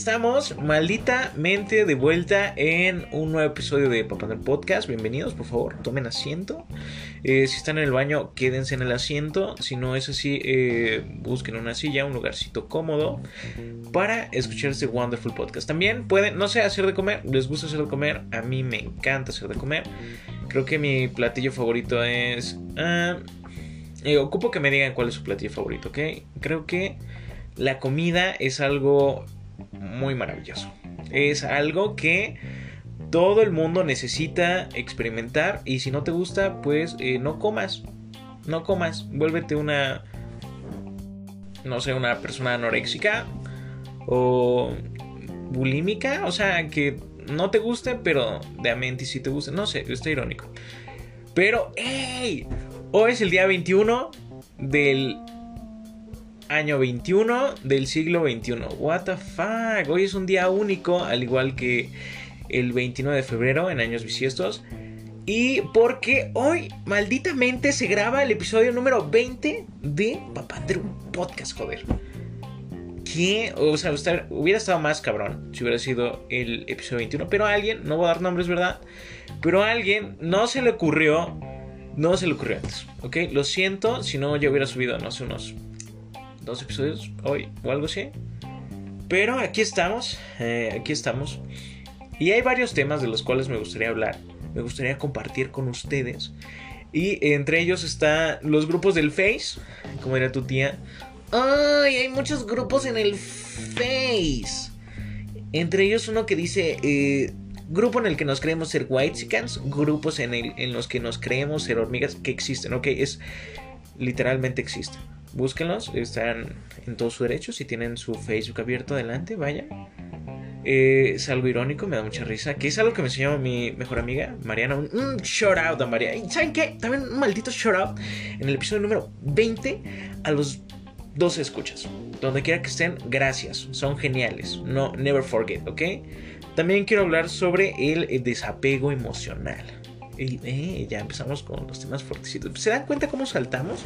estamos malditamente de vuelta en un nuevo episodio de Papandel Podcast. Bienvenidos, por favor, tomen asiento. Eh, si están en el baño, quédense en el asiento. Si no es así, eh, busquen una silla, un lugarcito cómodo para escuchar este Wonderful Podcast. También pueden, no sé, hacer de comer. ¿Les gusta hacer de comer? A mí me encanta hacer de comer. Creo que mi platillo favorito es... Eh, ocupo que me digan cuál es su platillo favorito, ¿ok? Creo que la comida es algo muy maravilloso. Es algo que todo el mundo necesita experimentar y si no te gusta, pues eh, no comas. No comas. Vuélvete una, no sé, una persona anoréxica o bulímica. O sea, que no te guste, pero de mente si te gusta. No sé, está irónico. Pero, ¡hey! Hoy es el día 21 del año 21 del siglo 21. What the fuck? Hoy es un día único, al igual que el 29 de febrero en años bisiestos. Y porque hoy, malditamente, se graba el episodio número 20 de Papandrew Podcast, joder. Que, o sea, hubiera estado más cabrón si hubiera sido el episodio 21. Pero a alguien, no voy a dar nombres, ¿verdad? Pero a alguien no se le ocurrió. No se le ocurrió antes, ¿ok? Lo siento si no yo hubiera subido, no sé, unos dos episodios hoy o algo así. Pero aquí estamos, eh, aquí estamos. Y hay varios temas de los cuales me gustaría hablar, me gustaría compartir con ustedes. Y entre ellos están los grupos del Face, como era tu tía. ¡Ay! Hay muchos grupos en el Face. Entre ellos uno que dice eh, grupo en el que nos creemos ser white grupos en, el, en los que nos creemos ser hormigas que existen, ok, es literalmente existen búsquenlos, están en todo su derecho, si tienen su Facebook abierto adelante, vaya. Eh, es algo irónico, me da mucha risa, que es algo que me enseñó mi mejor amiga, Mariana, un, shout out a María. ¿Y saben qué? También un maldito shout out en el episodio número 20 a los 12 escuchas. Donde quiera que estén, gracias, son geniales, no, never forget, ¿ok? También quiero hablar sobre el, desapego emocional. Eh, ya empezamos con los temas fuertecitos. ¿Se dan cuenta cómo saltamos?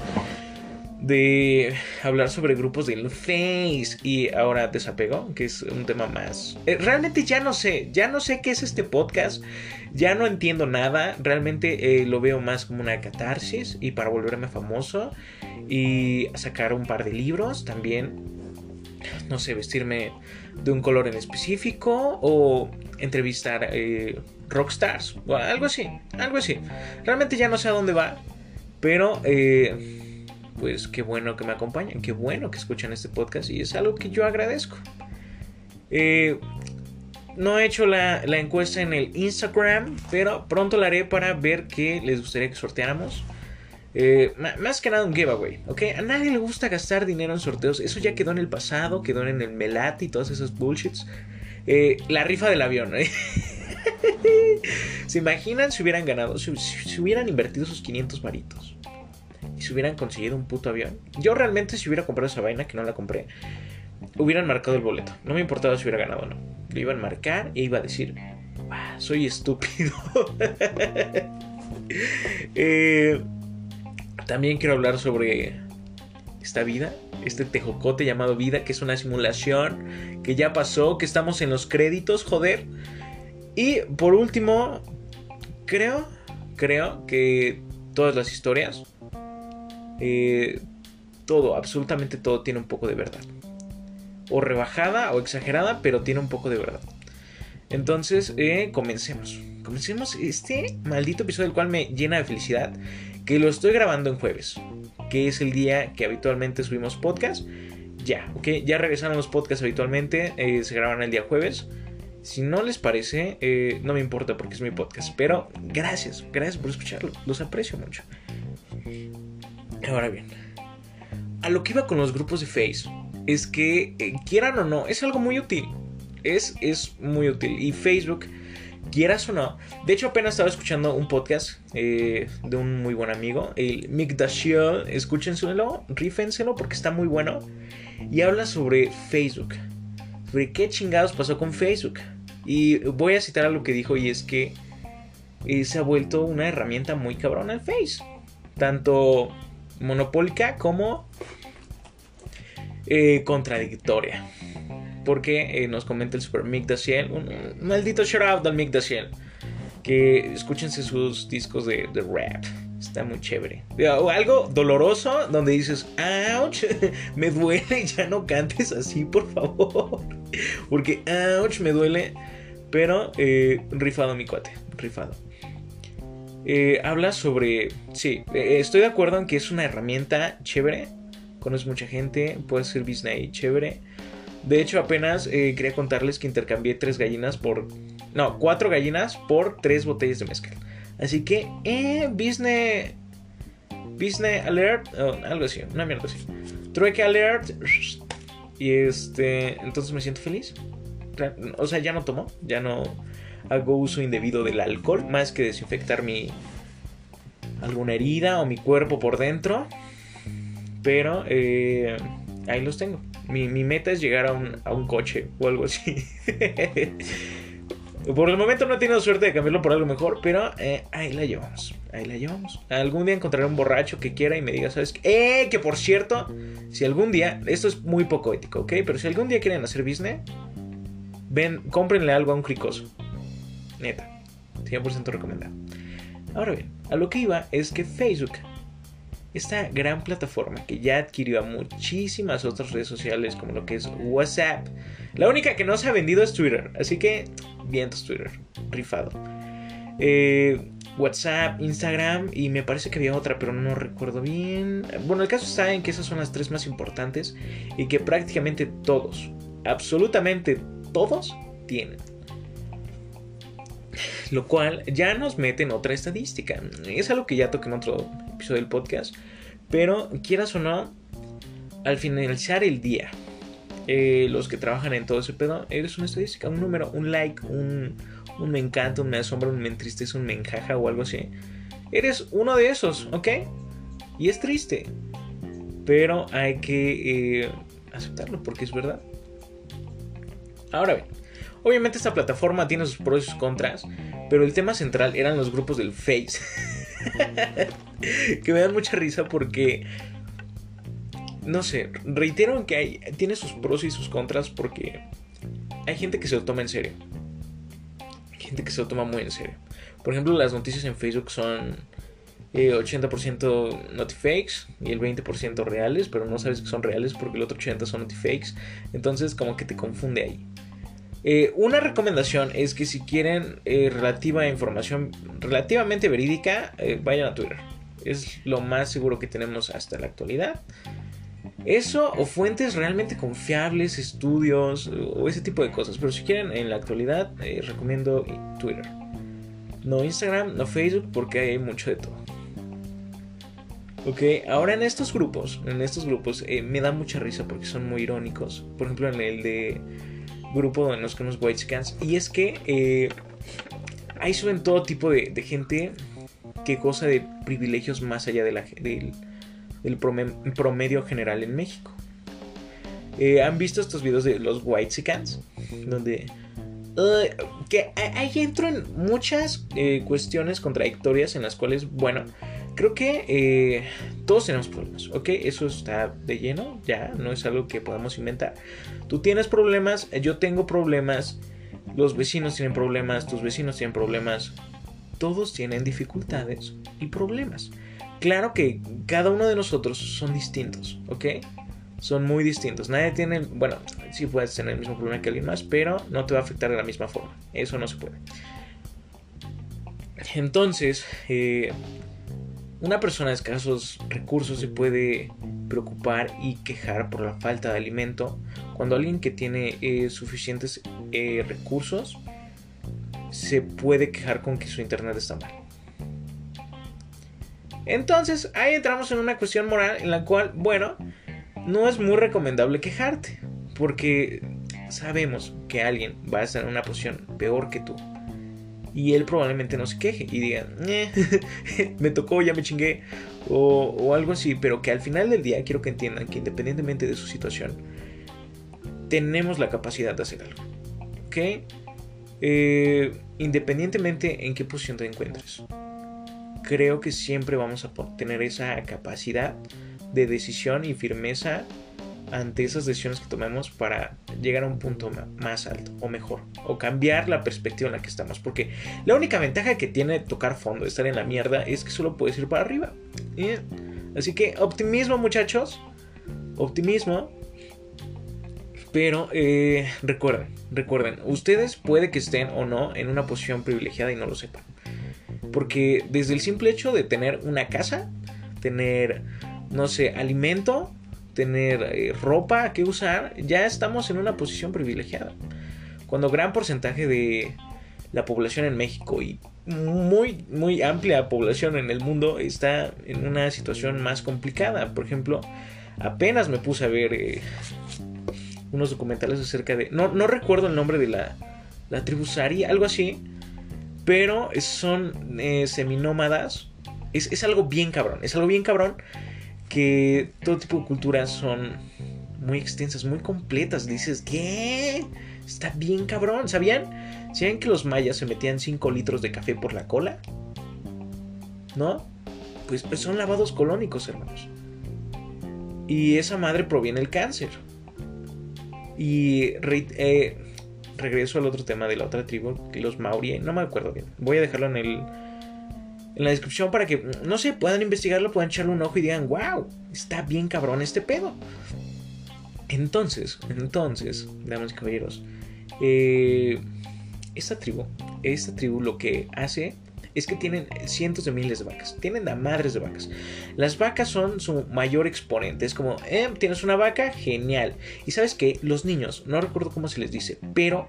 De hablar sobre grupos del Face y ahora desapego, que es un tema más. Eh, realmente ya no sé, ya no sé qué es este podcast, ya no entiendo nada, realmente eh, lo veo más como una catarsis y para volverme famoso y sacar un par de libros también. No sé, vestirme de un color en específico o entrevistar eh, rockstars o algo así, algo así. Realmente ya no sé a dónde va, pero pues qué bueno que me acompañan, qué bueno que escuchan este podcast y es algo que yo agradezco. Eh, no he hecho la, encuesta en el Instagram, pero pronto la haré para ver qué les gustaría que sorteáramos. Eh, más que nada un giveaway, ¿ok? A nadie le gusta gastar dinero en sorteos. Eso ya quedó en el pasado, quedó en el Melati y todas esas bullshits. Eh, la rifa del avión, ¿Se imaginan si hubieran ganado, si, si hubieran invertido esos 500 varitos? Y si hubieran conseguido un puto avión. Yo realmente si hubiera comprado esa vaina, que no la compré, hubieran marcado el boleto. No me importaba si hubiera ganado o no. Lo iban a marcar e iba a decir, ah, soy estúpido. Eh, también quiero hablar sobre esta vida, este tejocote llamado vida, que es una simulación que ya pasó, que estamos en los créditos, joder. Y por último, creo, creo que todas las historias eh, todo, absolutamente todo tiene un poco de verdad. O rebajada o exagerada, pero tiene un poco de verdad. Entonces, eh, comencemos. Comencemos este maldito episodio, el cual me llena de felicidad. Que lo estoy grabando en jueves, que es el día que habitualmente subimos podcast. Ya, ok, ya regresaron los podcasts habitualmente, eh, se graban el día jueves. Si no les parece, no me importa porque es mi podcast. Pero gracias, gracias por escucharlo. Los aprecio mucho. Ahora bien, a lo que iba con los grupos de Face es que, eh, quieran o no, es algo muy útil. Es, es muy útil. Y Facebook, quieras o no. De hecho, apenas estaba escuchando un podcast eh, de un muy buen amigo, el Mick Dashiell. Escúchenselo, rífenselo porque está muy bueno. Y habla sobre Facebook. Sobre qué chingados pasó con Facebook. Y voy a citar algo que dijo y es que eh, se ha vuelto una herramienta muy cabrona el Face. Tanto monopólica como eh, contradictoria. porque nos comenta el Super Mick Daciel. Un, maldito shout out al Mick Daciel. Que escúchense sus discos de, de rap. Está muy chévere. O algo doloroso donde dices, ouch, me duele, ya no cantes así, por favor. Porque, ouch, me duele. Pero, eh, rifado mi cuate, rifado. Eh, habla sobre, sí, eh, estoy de acuerdo en que es una herramienta chévere. Conoces mucha gente, puede ser business chévere. De hecho, apenas quería contarles que intercambié tres gallinas por... No, cuatro gallinas por tres botellas de mezcal. Así que, eh, business. Business alert. algo así, una mierda así. Trueque alert. Y este. Entonces me siento feliz. O sea, ya no tomo. Ya no hago uso indebido del alcohol. Más que desinfectar mi. alguna herida o mi cuerpo por dentro. Pero eh, ahí los tengo. Mi, mi, meta es llegar a un, a un coche o algo así. Por el momento no he tenido suerte de cambiarlo por algo mejor, pero eh, ahí la llevamos. Ahí la llevamos. Algún día encontraré un borracho que quiera y me diga, ¿sabes qué? ¡Eh! Que por cierto, si algún día, esto es muy poco ético, ¿ok? Pero si algún día quieren hacer business, ven, cómprenle algo a un cricoso. Neta. 100% recomendado. Ahora bien, a lo que iba es que Facebook, esta gran plataforma que ya adquirió a muchísimas otras redes sociales como lo que es WhatsApp, la única que no se ha vendido es Twitter. Así que vientos Twitter, rifado. Eh, WhatsApp, Instagram y me parece que había otra, pero no recuerdo bien. Bueno, el caso está en que esas son las tres más importantes y que prácticamente todos, absolutamente todos, tienen. Lo cual ya nos mete en otra estadística. Es algo que ya toqué en otro episodio del podcast. Pero quieras o no, al finalizar el día, eh, los que trabajan en todo ese pedo, eres una estadística, un número, un like, un, me encanta, un me asombra, un me entristece, un me enjaja o algo así. Eres uno de esos, ¿ok? Y es triste. Pero hay que eh, aceptarlo porque es verdad. Ahora bien, obviamente esta plataforma tiene sus pros y sus contras, pero el tema central eran los grupos del Face. que me dan mucha risa porque no sé, reitero que hay, tiene sus pros y sus contras porque hay gente que se lo toma en serio. Hay gente que se lo toma muy en serio. Por ejemplo, las noticias en Facebook son 80% eh, notifakes y el 20% reales, pero no sabes que son reales porque el otro 80% son notifakes. Entonces como que te confunde ahí. Eh, una recomendación es que si quieren eh, relativa información relativamente verídica, vayan a Twitter. Es lo más seguro que tenemos hasta la actualidad. Eso o fuentes realmente confiables, estudios o ese tipo de cosas. Pero si quieren en la actualidad, eh, recomiendo Twitter. No Instagram, no Facebook, porque hay mucho de todo. Ok, ahora en estos grupos, en estos grupos eh, me da mucha risa porque son muy irónicos. Por ejemplo, en el de grupo en los que nos white scans. Y es que eh, ahí suben todo tipo de, gente que goza de privilegios más allá del el promedio general en México. Eh, ¿Han visto estos videos de los White Cans? Donde... que ahí entro en muchas eh, cuestiones contradictorias en las cuales, bueno, creo que eh, todos tenemos problemas, ¿ok? Eso está de lleno, ya, no es algo que podamos inventar. Tú tienes problemas, yo tengo problemas, los vecinos tienen problemas, tus vecinos tienen problemas, todos tienen dificultades y problemas claro que cada uno de nosotros son distintos, ¿ok? Son muy distintos. Nadie tiene, bueno, sí puedes tener el mismo problema que alguien más, pero no te va a afectar de la misma forma. Eso no se puede. Entonces, eh, una persona de escasos recursos se puede preocupar y quejar por la falta de alimento cuando alguien que tiene eh, suficientes eh, recursos se puede quejar con que su internet está mal. Entonces ahí entramos en una cuestión moral en la cual, bueno, no es muy recomendable quejarte, porque sabemos que alguien va a estar en una posición peor que tú. Y él probablemente no se queje y diga, eh, me tocó, ya me chingué, o, algo así, pero que al final del día quiero que entiendan que independientemente de su situación, tenemos la capacidad de hacer algo. ¿Ok? Eh, independientemente en qué posición te encuentres creo que siempre vamos a tener esa capacidad de decisión y firmeza ante esas decisiones que tomemos para llegar a un punto más alto o mejor o cambiar la perspectiva en la que estamos porque la única ventaja que tiene tocar fondo estar en la mierda es que solo puedes ir para arriba. Así que optimismo muchachos optimismo. Pero eh, recuerden recuerden ustedes puede que estén o no en una posición privilegiada y no lo sepan porque desde el simple hecho de tener una casa tener no sé alimento tener eh, ropa que usar, ya estamos en una posición privilegiada. Cuando gran porcentaje de la población en México y muy, muy amplia población en el mundo está en una situación más complicada. Por ejemplo, apenas me puse a ver eh, unos documentales acerca de... No, no, recuerdo el nombre de la, la tribu Sari, algo así. Pero son eh, seminómadas. Es, es algo bien cabrón. Es algo bien cabrón que todo tipo de culturas son muy extensas, muy completas. Dices, ¿qué? Está bien cabrón. ¿Sabían? ¿Sabían que los mayas se metían 5 litros de café por la cola? ¿No? Pues, pues son lavados colónicos, hermanos. Y esa madre proviene del cáncer. Y eh, regreso al otro tema de la otra tribu, los maori. No me acuerdo bien. Voy a dejarlo en el en la descripción para que, no sé, puedan investigarlo, puedan echarle un ojo y digan, wow, está bien cabrón este pedo. Entonces, entonces, damas y caballeros, eh, esta tribu, esta tribu lo que hace es que tienen cientos de miles de vacas. Tienen a madres de vacas. Las vacas son su mayor exponente. Es como, eh, tienes una vaca, genial. Y sabes que los niños, no recuerdo cómo se les dice, pero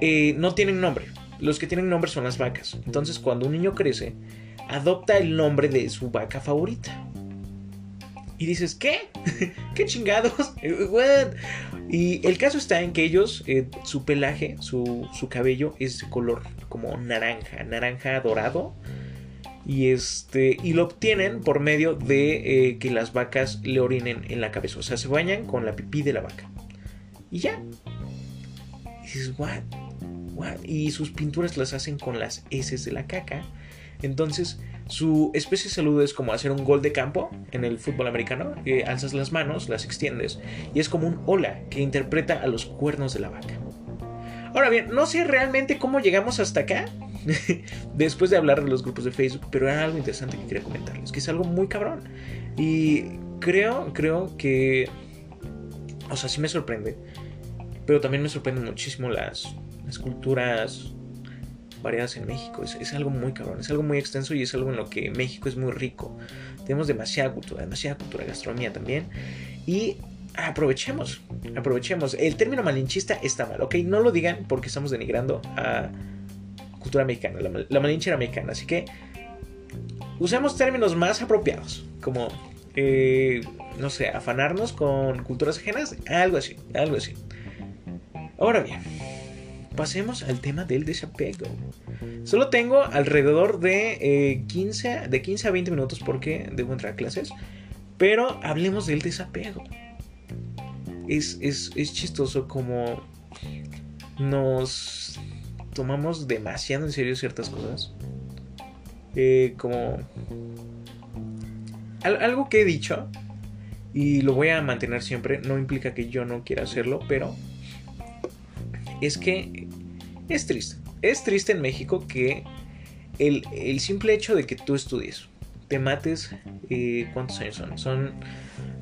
eh, no tienen nombre. Los que tienen nombre son las vacas. Entonces, cuando un niño crece, adopta el nombre de su vaca favorita. Y dices, ¿qué? ¿Qué chingados? Y el caso está en que ellos, eh, su pelaje, su, cabello es de color como naranja, naranja dorado. Y, este, y lo obtienen por medio de eh, que las vacas le orinen en la cabeza. O sea, se bañan con la pipí de la vaca. Y ya. Dices, ¿what? Y sus pinturas las hacen con las heces de la caca. Entonces, su especie de salud es como hacer un gol de campo en el fútbol americano. alzas las manos, las extiendes y es como un hola que interpreta a los cuernos de la vaca. Ahora bien, no sé realmente cómo llegamos hasta acá después de hablar de los grupos de Facebook, pero era algo interesante que quería comentarles, que es algo muy cabrón. Y creo, creo que, o sea, sí me sorprende, pero también me sorprenden muchísimo las las culturas variadas en México. Es, algo muy cabrón, es algo muy extenso y es algo en lo que México es muy rico. Tenemos demasiada cultura, demasiada cultura, gastronomía también. Y aprovechemos, aprovechemos. El término malinchista está mal, ¿ok? No lo digan porque estamos denigrando a cultura mexicana, la, la malinchera mexicana. Así que usemos términos más apropiados, como, eh, no sé, afanarnos con culturas ajenas, algo así, algo así. Ahora bien pasemos al tema del desapego. Solo tengo alrededor de, 15, eh, de 15 a 20 minutos porque debo entrar a clases. Pero hablemos del desapego. Es, es, chistoso como nos tomamos demasiado en serio ciertas cosas. Eh, como algo que he dicho y lo voy a mantener siempre, no implica que yo no quiera hacerlo, pero es que es triste. Es triste en México que el, simple hecho de que tú estudies, te mates, eh, ¿cuántos años son? Son,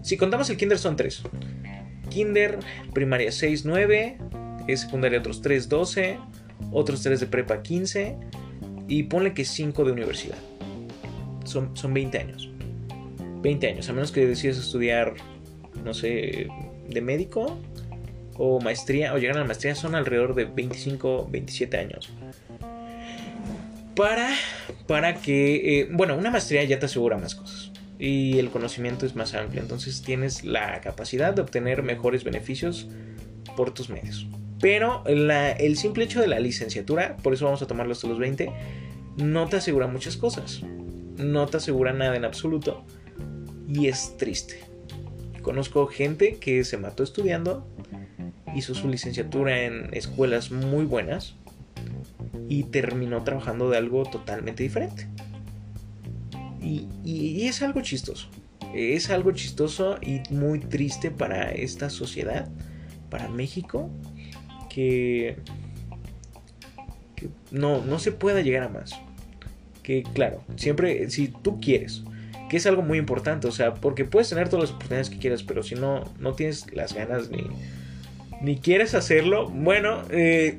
si contamos el kinder son 3. Kinder, primaria 6, 9, secundaria otros 3, 12, otros 3 de prepa 15 y ponle que 5 de universidad. Son, son 20 años. 20 años, a menos que decidas estudiar, no sé, de médico, o maestría o llegar a la maestría son alrededor de 25, 27 años. Para, para que, eh, bueno, una maestría ya te asegura más cosas y el conocimiento es más amplio, entonces tienes la capacidad de obtener mejores beneficios por tus medios. Pero el simple hecho de la licenciatura, por eso vamos a tomarlo hasta los 20, no te asegura muchas cosas. No te asegura nada en absoluto. Y es triste. Conozco gente que se mató estudiando hizo su licenciatura en escuelas muy buenas y terminó trabajando de algo totalmente diferente. Y, es algo chistoso. Es algo chistoso y muy triste para esta sociedad, para México, que, que no, no se pueda llegar a más. Que claro, siempre, si tú quieres, que es algo muy importante, o sea, porque puedes tener todas las oportunidades que quieras, pero si no, no tienes las ganas ni, ni quieres hacerlo, bueno, eh,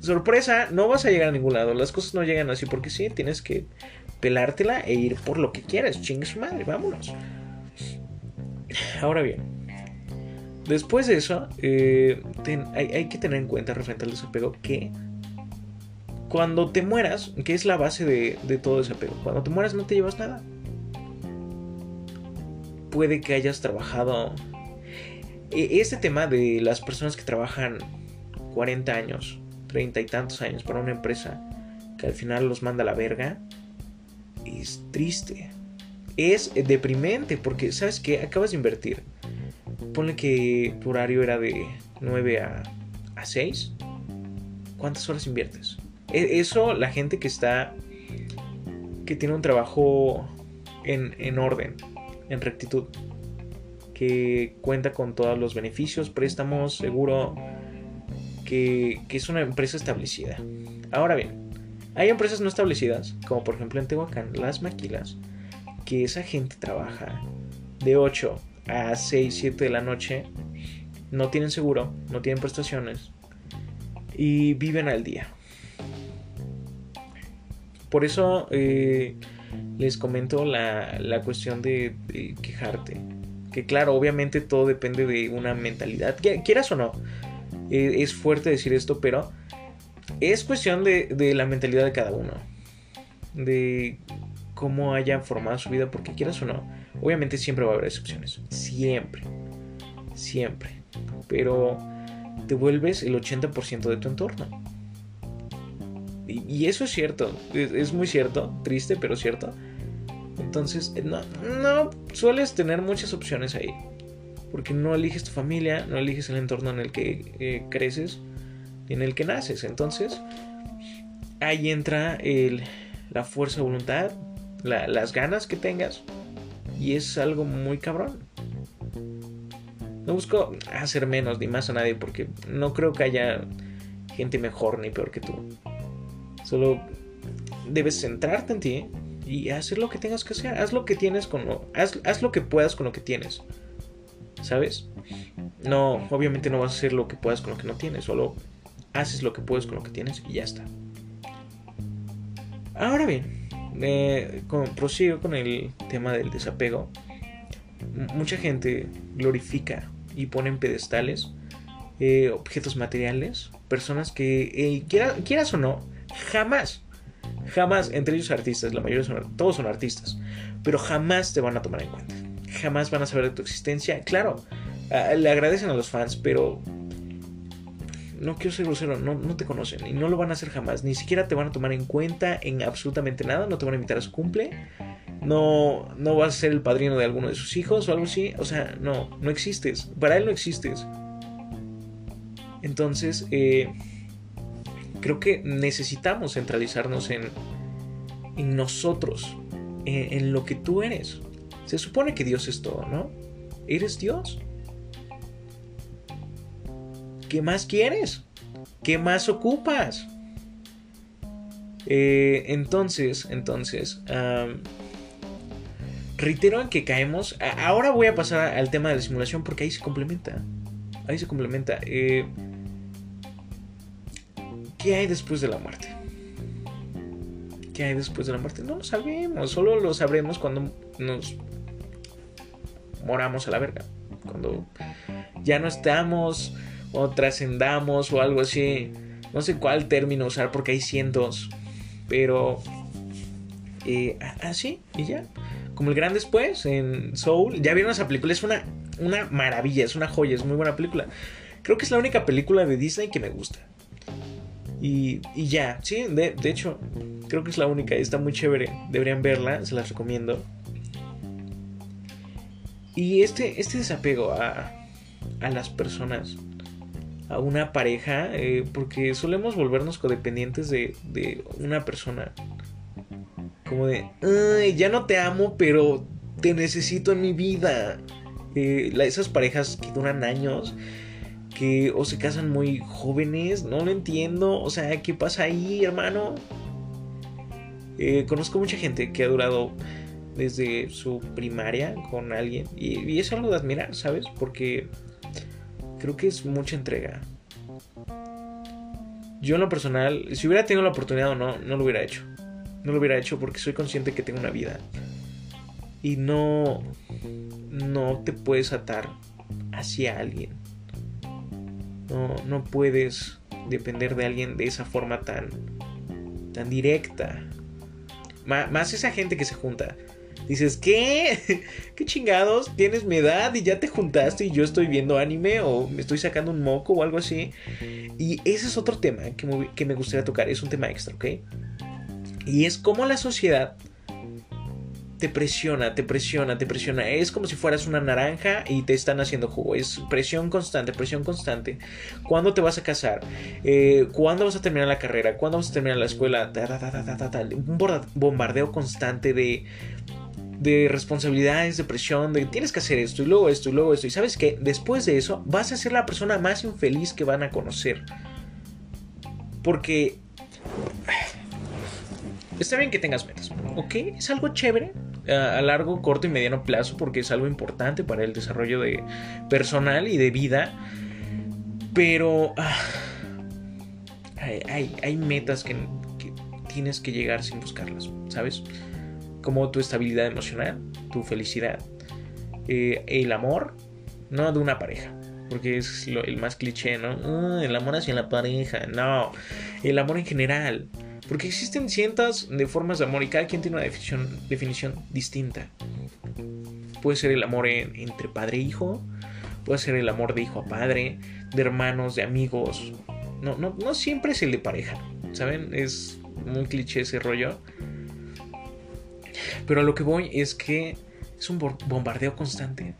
sorpresa, no vas a llegar a ningún lado. Las cosas no llegan así porque sí, tienes que pelártela e ir por lo que quieras. Chingue madre, vámonos. Ahora bien, después de eso, eh, hay, que tener en cuenta referente al desapego que cuando te mueras, que es la base de, de todo desapego, cuando te mueras no te llevas nada. Puede que hayas trabajado. Este tema de las personas que trabajan 40 años treinta y tantos años para una empresa que al final los manda a la verga, es triste. Es deprimente porque, ¿sabes qué? Acabas de invertir. Ponle que tu horario era de 9 a, a 6. ¿Cuántas horas inviertes? E, eso, la gente que está. que tiene un trabajo en, en orden, en rectitud, que cuenta con todos los beneficios, préstamos, seguro, que, es una empresa establecida. Ahora bien, hay empresas no establecidas, como por ejemplo en Tehuacán, las maquilas, que esa gente trabaja de 8 a 6, 7 de la noche, no tienen seguro, no tienen prestaciones y viven al día. Por eso eh, les comento la, cuestión de, de, quejarte. Que claro, obviamente todo depende de una mentalidad, quieras o no. Eh, es fuerte decir esto, pero es cuestión de, la mentalidad de cada uno. De cómo haya formado su vida, porque quieras o no, obviamente siempre va a haber excepciones. Siempre. Siempre. Pero te vuelves el 80% de tu entorno. Y, eso es cierto. Es, muy cierto. Triste, pero cierto. Entonces, no, no sueles tener muchas opciones ahí porque no eliges tu familia, no eliges el entorno en el que eh, creces y en el que naces. Entonces, ahí entra la fuerza de voluntad, las ganas que tengas y es algo muy cabrón. No busco hacer menos ni más a nadie porque no creo que haya gente mejor ni peor que tú. Solo debes centrarte en ti y hacer lo que tengas que hacer. Haz lo que tienes con lo, haz lo que puedas con lo que tienes. ¿sabes? No, obviamente no vas a hacer lo que puedas con lo que no tienes, solo haces lo que puedes con lo que tienes y ya está. Ahora bien, eh, prosigo con el tema del desapego. mucha gente glorifica y pone en pedestales eh, objetos materiales, personas que, eh, quieras o no, jamás, jamás, entre ellos artistas, la mayoría son, todos son artistas, pero jamás te van a tomar en cuenta jamás van a saber de tu existencia. Claro, le agradecen a los fans, pero no quiero ser grosero, no, no, te conocen y no lo van a hacer jamás. Ni siquiera te van a tomar en cuenta en absolutamente nada, no te van a invitar a su cumple, no, no vas a ser el padrino de alguno de sus hijos o algo así. O sea, no, no existes. Para él no existes. Entonces, eh, creo que necesitamos centralizarnos en, en nosotros, en lo que tú eres. Se supone que Dios es todo, ¿no? ¿Eres Dios? ¿Qué más quieres? ¿Qué más ocupas? Eh, entonces, entonces, reitero en que caemos. ahora voy a pasar al tema de la simulación porque ahí se complementa. Ahí se complementa. Eh, ¿Qué hay después de la muerte? ¿Qué hay después de la muerte? No lo sabemos, solo lo sabremos cuando nos moramos a la verga. Cuando ya no estamos o trascendamos o algo así. No sé cuál término usar porque hay cientos. Pero eh, así y ya. Como el gran después en Soul. Ya vieron esa película. Es una, una maravilla, es una joya, es muy buena película. Creo que es la única película de Disney que me gusta. Y, y ya, sí, de, hecho, creo que es la única. Está muy chévere. Deberían verla, se las recomiendo. Y este, este desapego a, a las personas, a una pareja, eh, porque solemos volvernos codependientes de, de una persona. Como de, ya no te amo, pero te necesito en mi vida. Eh, esas parejas que duran años, que o se casan muy jóvenes, no lo entiendo. O sea, ¿qué pasa ahí, hermano? Eh, conozco mucha gente que ha durado desde su primaria con alguien y, y es algo de admirar, ¿sabes? Porque creo que es mucha entrega. Yo en lo personal, si hubiera tenido la oportunidad o no, no lo hubiera hecho. No lo hubiera hecho porque soy consciente que tengo una vida. Y no, no te puedes atar hacia alguien. No, no puedes depender de alguien de esa forma tan, tan directa. Más esa gente que se junta. Dices, ¿qué? ¿Qué chingados? Tienes mi edad y ya te juntaste y yo estoy viendo anime o me estoy sacando un moco o algo así. Y ese es otro tema que me, que me gustaría tocar. Es un tema extra, ¿ok? Y es como la sociedad te presiona, te presiona, te presiona. Es como si fueras una naranja y te están haciendo jugo. Es presión constante, presión constante. ¿Cuándo te vas a casar? Eh, ¿Cuándo vas a terminar la carrera? ¿Cuándo vas a terminar la escuela? Un bombardeo constante de, de responsabilidades, de presión, de tienes que hacer esto y luego esto y luego esto. Y sabes que después de eso vas a ser la persona más infeliz que van a conocer. Porque está bien que tengas metas, ¿ok? Es algo chévere, a, largo, corto y mediano plazo porque es algo importante para el desarrollo de personal y de vida. Pero ah, hay, metas que, tienes que llegar sin buscarlas, ¿sabes? Como tu estabilidad emocional, tu felicidad, eh, el amor, no de una pareja, porque es el más cliché, ¿no? Ah, el amor hacia la pareja, no, el amor en general, porque existen cientos de formas de amor y cada quien tiene una definición, definición distinta. Puede ser el amor entre padre e hijo, puede ser el amor de hijo a padre, de hermanos, de amigos. No, no, no siempre es el de pareja, ¿saben? Es muy cliché ese rollo. Pero a lo que voy es que es un bombardeo constante.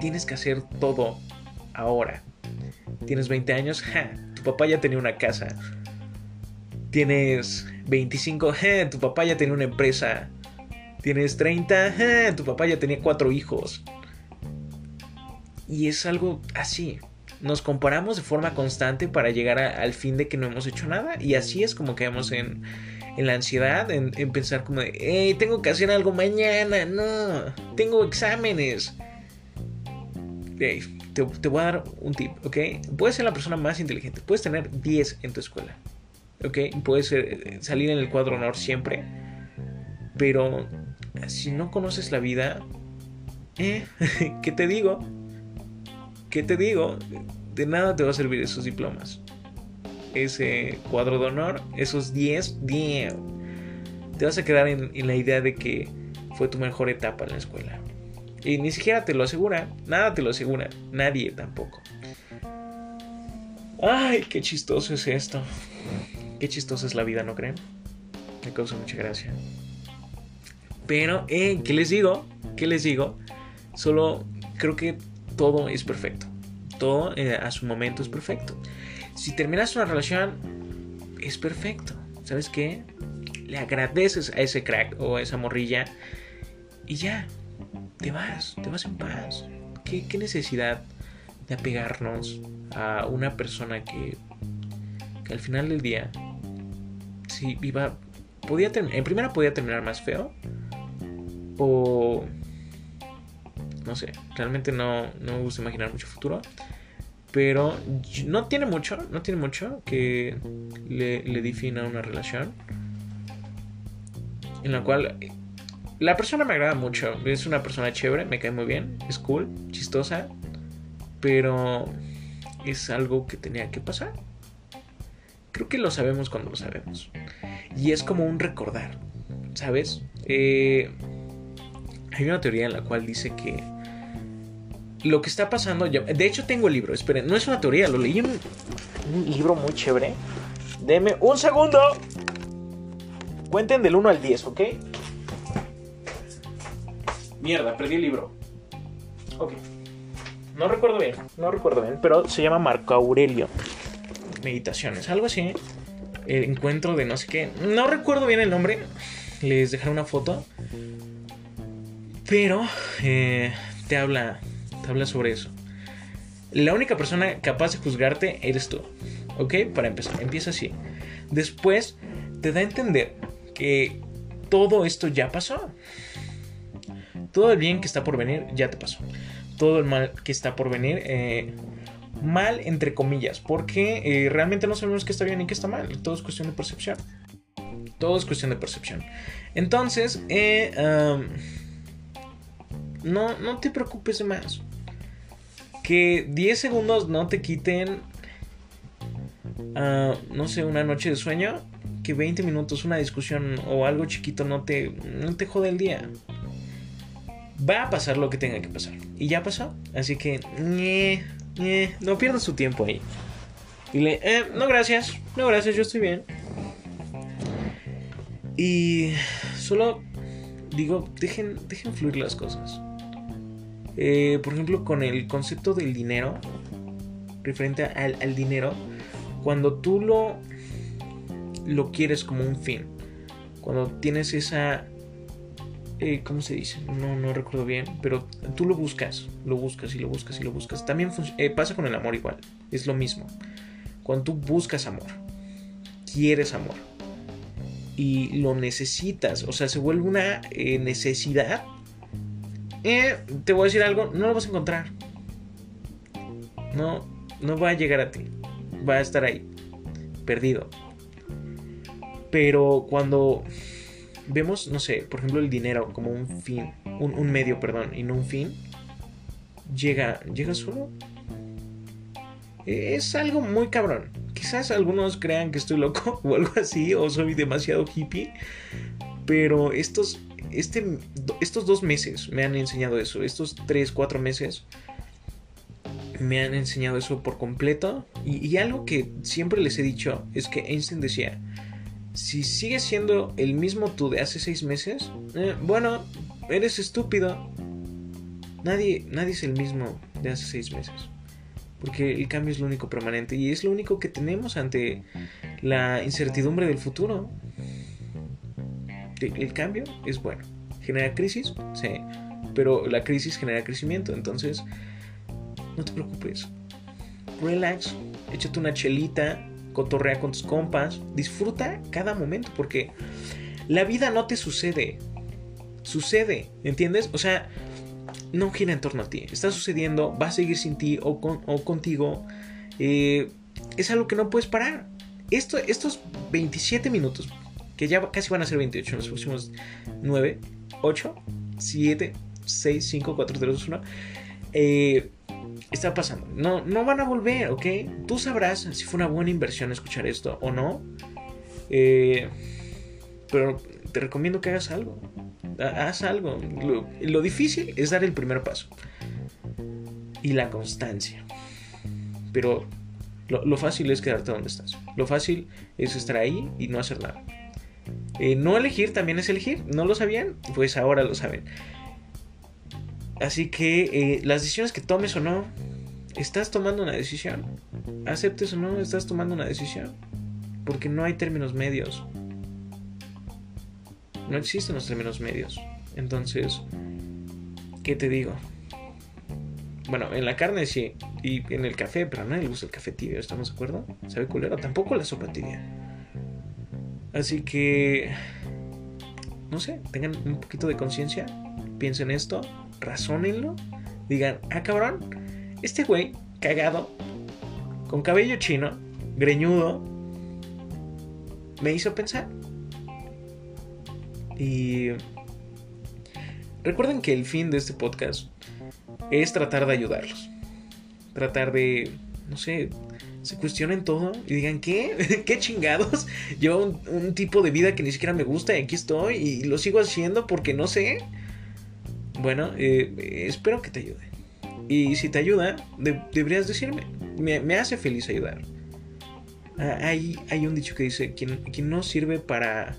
Tienes que hacer todo ahora. Tienes 20 años, ja, tu papá ya tenía una casa, Tienes 25, tu papá ya tenía una empresa. Tienes 30, tu papá ya tenía cuatro hijos. Y es algo así. Nos comparamos de forma constante para llegar al fin de que no hemos hecho nada. Y así es como caemos en, en la ansiedad, en, pensar como de, hey, tengo que hacer algo mañana. No, tengo exámenes. te, te voy a dar un tip, ¿ok? Puedes ser la persona más inteligente. Puedes tener 10 en tu escuela. ¿Ok? Puedes eh, salir en el cuadro honor siempre, pero si no conoces la vida, ¿eh? ¿qué te digo? ¿Qué te digo? De nada te va a servir esos diplomas. Ese cuadro de honor, esos 10, 10. Te vas a quedar en la idea de que fue tu mejor etapa en la escuela. Y ni siquiera te lo asegura, nada te lo asegura, nadie tampoco. Ay, qué chistoso es esto. Qué chistosa es la vida, ¿no creen? Me causa mucha gracia. Pero, eh, ¿qué les digo? ¿Qué les digo? Solo creo que todo es perfecto. Todo eh, a su momento es perfecto. Si terminas una relación, es perfecto. ¿Sabes qué? Le agradeces a ese crack o a esa morrilla y ya, te vas, te vas en paz. ¿Qué, necesidad de apegarnos a una persona que al final del día sí, iba. Podía en primera podía terminar más feo. O. No sé, realmente no, no me gusta imaginar mucho futuro. Pero no tiene mucho, no tiene mucho que le, le defina una relación. En la cual la persona me agrada mucho. Es una persona chévere, me cae muy bien, es cool, chistosa. Pero es algo que tenía que pasar. Creo que lo sabemos cuando lo sabemos. Y es como un recordar, ¿sabes? Eh, hay una teoría en la cual dice que lo que está pasando... de hecho tengo el libro, esperen, no es una teoría, lo leí en un libro muy chévere. Deme un segundo. Cuenten del 1 al 10, ¿ok? Mierda, perdí el libro. Ok. No recuerdo bien, no recuerdo bien, pero se llama Marco Aurelio meditaciones, algo así. El encuentro de no sé qué. No recuerdo bien el nombre. Les dejaré una foto. Pero eh, te habla, te habla sobre eso. La única persona capaz de juzgarte eres tú. ¿Ok? Para empezar, empieza así. Después te da a entender que todo esto ya pasó. Todo el bien que está por venir ya te pasó. Todo el mal que está por venir, eh, mal entre comillas, porque eh, realmente no sabemos qué está bien y qué está mal. Todo es cuestión de percepción. Todo es cuestión de percepción. Entonces, eh, no, no te preocupes de más. Que 10 segundos no te quiten, ah, no sé, una noche de sueño. Que 20 minutos, una discusión o algo chiquito no te, no te jode el día. Va a pasar lo que tenga que pasar. Y ya pasó. Así que, no pierdas tu tiempo ahí. Dile, eh, no gracias, no gracias, yo estoy bien. Y solo digo, dejen, dejen fluir las cosas. Eh, por ejemplo, con el concepto del dinero, referente al, dinero, cuando tú lo, lo quieres como un fin, cuando tienes esa... Eh, ¿Cómo se dice? No, no recuerdo bien, pero tú lo buscas, lo buscas y lo buscas y lo buscas. También eh, pasa con el amor igual, es lo mismo. Cuando tú buscas amor, quieres amor y lo necesitas, o sea, se vuelve una necesidad eh, te voy a decir algo, no lo vas a encontrar. No, no va a llegar a ti. Va a estar ahí, perdido. Pero cuando vemos, no sé, por ejemplo, el dinero como un fin, un, medio, perdón, y no un fin, llega, llega solo. Es algo muy cabrón. Quizás algunos crean que estoy loco o algo así, o soy demasiado hippie, pero estos este, estos dos meses me han enseñado eso. Estos tres, cuatro meses me han enseñado eso por completo. Y, algo que siempre les he dicho es que Einstein decía, si sigues siendo el mismo tú de hace seis meses, eh, bueno, eres estúpido. Nadie, nadie es el mismo de hace seis meses. Porque el cambio es lo único permanente y es lo único que tenemos ante la incertidumbre del futuro el cambio es bueno. ¿Genera crisis? Sí. Pero la crisis genera crecimiento. Entonces, no te preocupes. Relax, échate una chelita, cotorrea con tus compas, disfruta cada momento porque la vida no te sucede. Sucede, ¿entiendes? O sea, no gira en torno a ti. Está sucediendo, va a seguir sin ti o, o contigo. Eh, es algo que no puedes parar. Esto, estos 27 minutos, que ya casi van a ser 28 en los próximos 9, 8, 7, 6, 5, 4, 3, 2, 1. Está pasando. No, no van a volver, ¿ok? Tú sabrás si fue una buena inversión escuchar esto o no. Eh, pero te recomiendo que hagas algo. Haz algo. Lo, difícil es dar el primer paso. Y la constancia. Pero lo, fácil es quedarte donde estás. Lo fácil es estar ahí y no hacer nada. Eh, no elegir también es elegir. ¿No lo sabían? Pues ahora lo saben. Así que eh, las decisiones que tomes o no, estás tomando una decisión. Aceptes o no, estás tomando una decisión. Porque no hay términos medios. No existen los términos medios. Entonces, ¿qué te digo? Bueno, en la carne sí. Y en el café, pero nadie le gusta el café tibio, ¿estamos de acuerdo? ¿Sabe culero? Tampoco la sopa tibia. Así que, no sé, tengan un poquito de conciencia, piensen esto, razónenlo, digan, ah cabrón, este güey cagado, con cabello chino, greñudo, me hizo pensar. Y recuerden que el fin de este podcast es tratar de ayudarlos. Tratar de, no sé, se cuestionen todo y digan, ¿qué? ¿Qué chingados? Llevo un, tipo de vida que ni siquiera me gusta y aquí estoy y lo sigo haciendo porque no sé. Bueno, eh, espero que te ayude. Y si te ayuda, deberías decirme. Me, hace feliz ayudar. Ah, hay, un dicho que dice, quien, quien no sirve para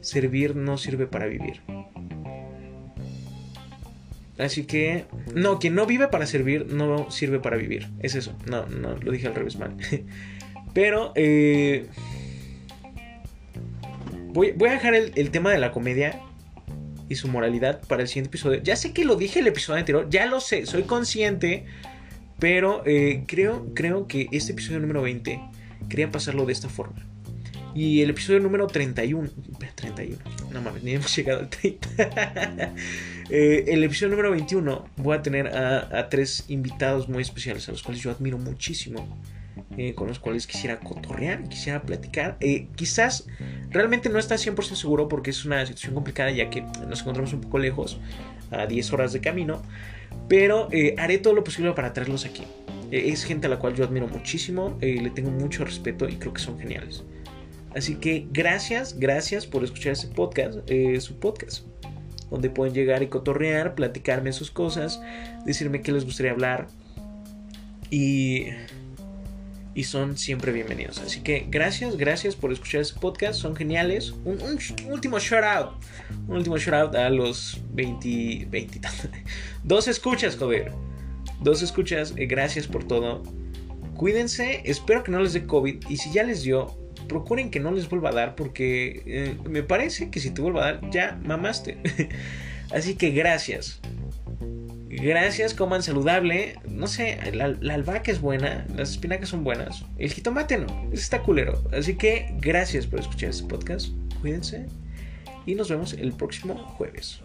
servir, no sirve para vivir. Así que, no, quien no vive para servir, no sirve para vivir. Es eso. No, no, lo dije al revés mal. Pero, eh, voy, a dejar el, tema de la comedia. Y su moralidad para el siguiente episodio. Ya sé que lo dije el episodio anterior, ya lo sé, soy consciente, pero eh, creo, creo que este episodio número 20 quería pasarlo de esta forma. Y el episodio número 31, 31, no mames, ni hemos llegado al 30. Eh, el episodio número 21 voy a tener a, tres invitados muy especiales, a los cuales yo admiro muchísimo. Eh, con los cuales quisiera cotorrear, quisiera platicar. Eh, quizás realmente no está 100% seguro porque es una situación complicada ya que nos encontramos un poco lejos, a 10 horas de camino, pero haré todo lo posible para traerlos aquí. es gente a la cual yo admiro muchísimo, le tengo mucho respeto y creo que son geniales. Así que gracias, gracias por escuchar este podcast, eh, su podcast, donde pueden llegar y cotorrear, platicarme sus cosas, decirme qué les gustaría hablar y, y son siempre bienvenidos. Así que gracias, gracias por escuchar este podcast, son geniales. Un, último shout out, un último shout out a los 20, 20 dos escuchas, joder, dos escuchas, eh, gracias por todo. Cuídense, espero que no les dé COVID y si ya les dio, procuren que no les vuelva a dar porque eh, me parece que si te vuelva a dar ya mamaste. Así que gracias. Gracias, coman saludable. No sé, la, albahaca es buena, las espinacas son buenas. El jitomate no, está culero. Así que gracias por escuchar este podcast. Cuídense y nos vemos el próximo jueves.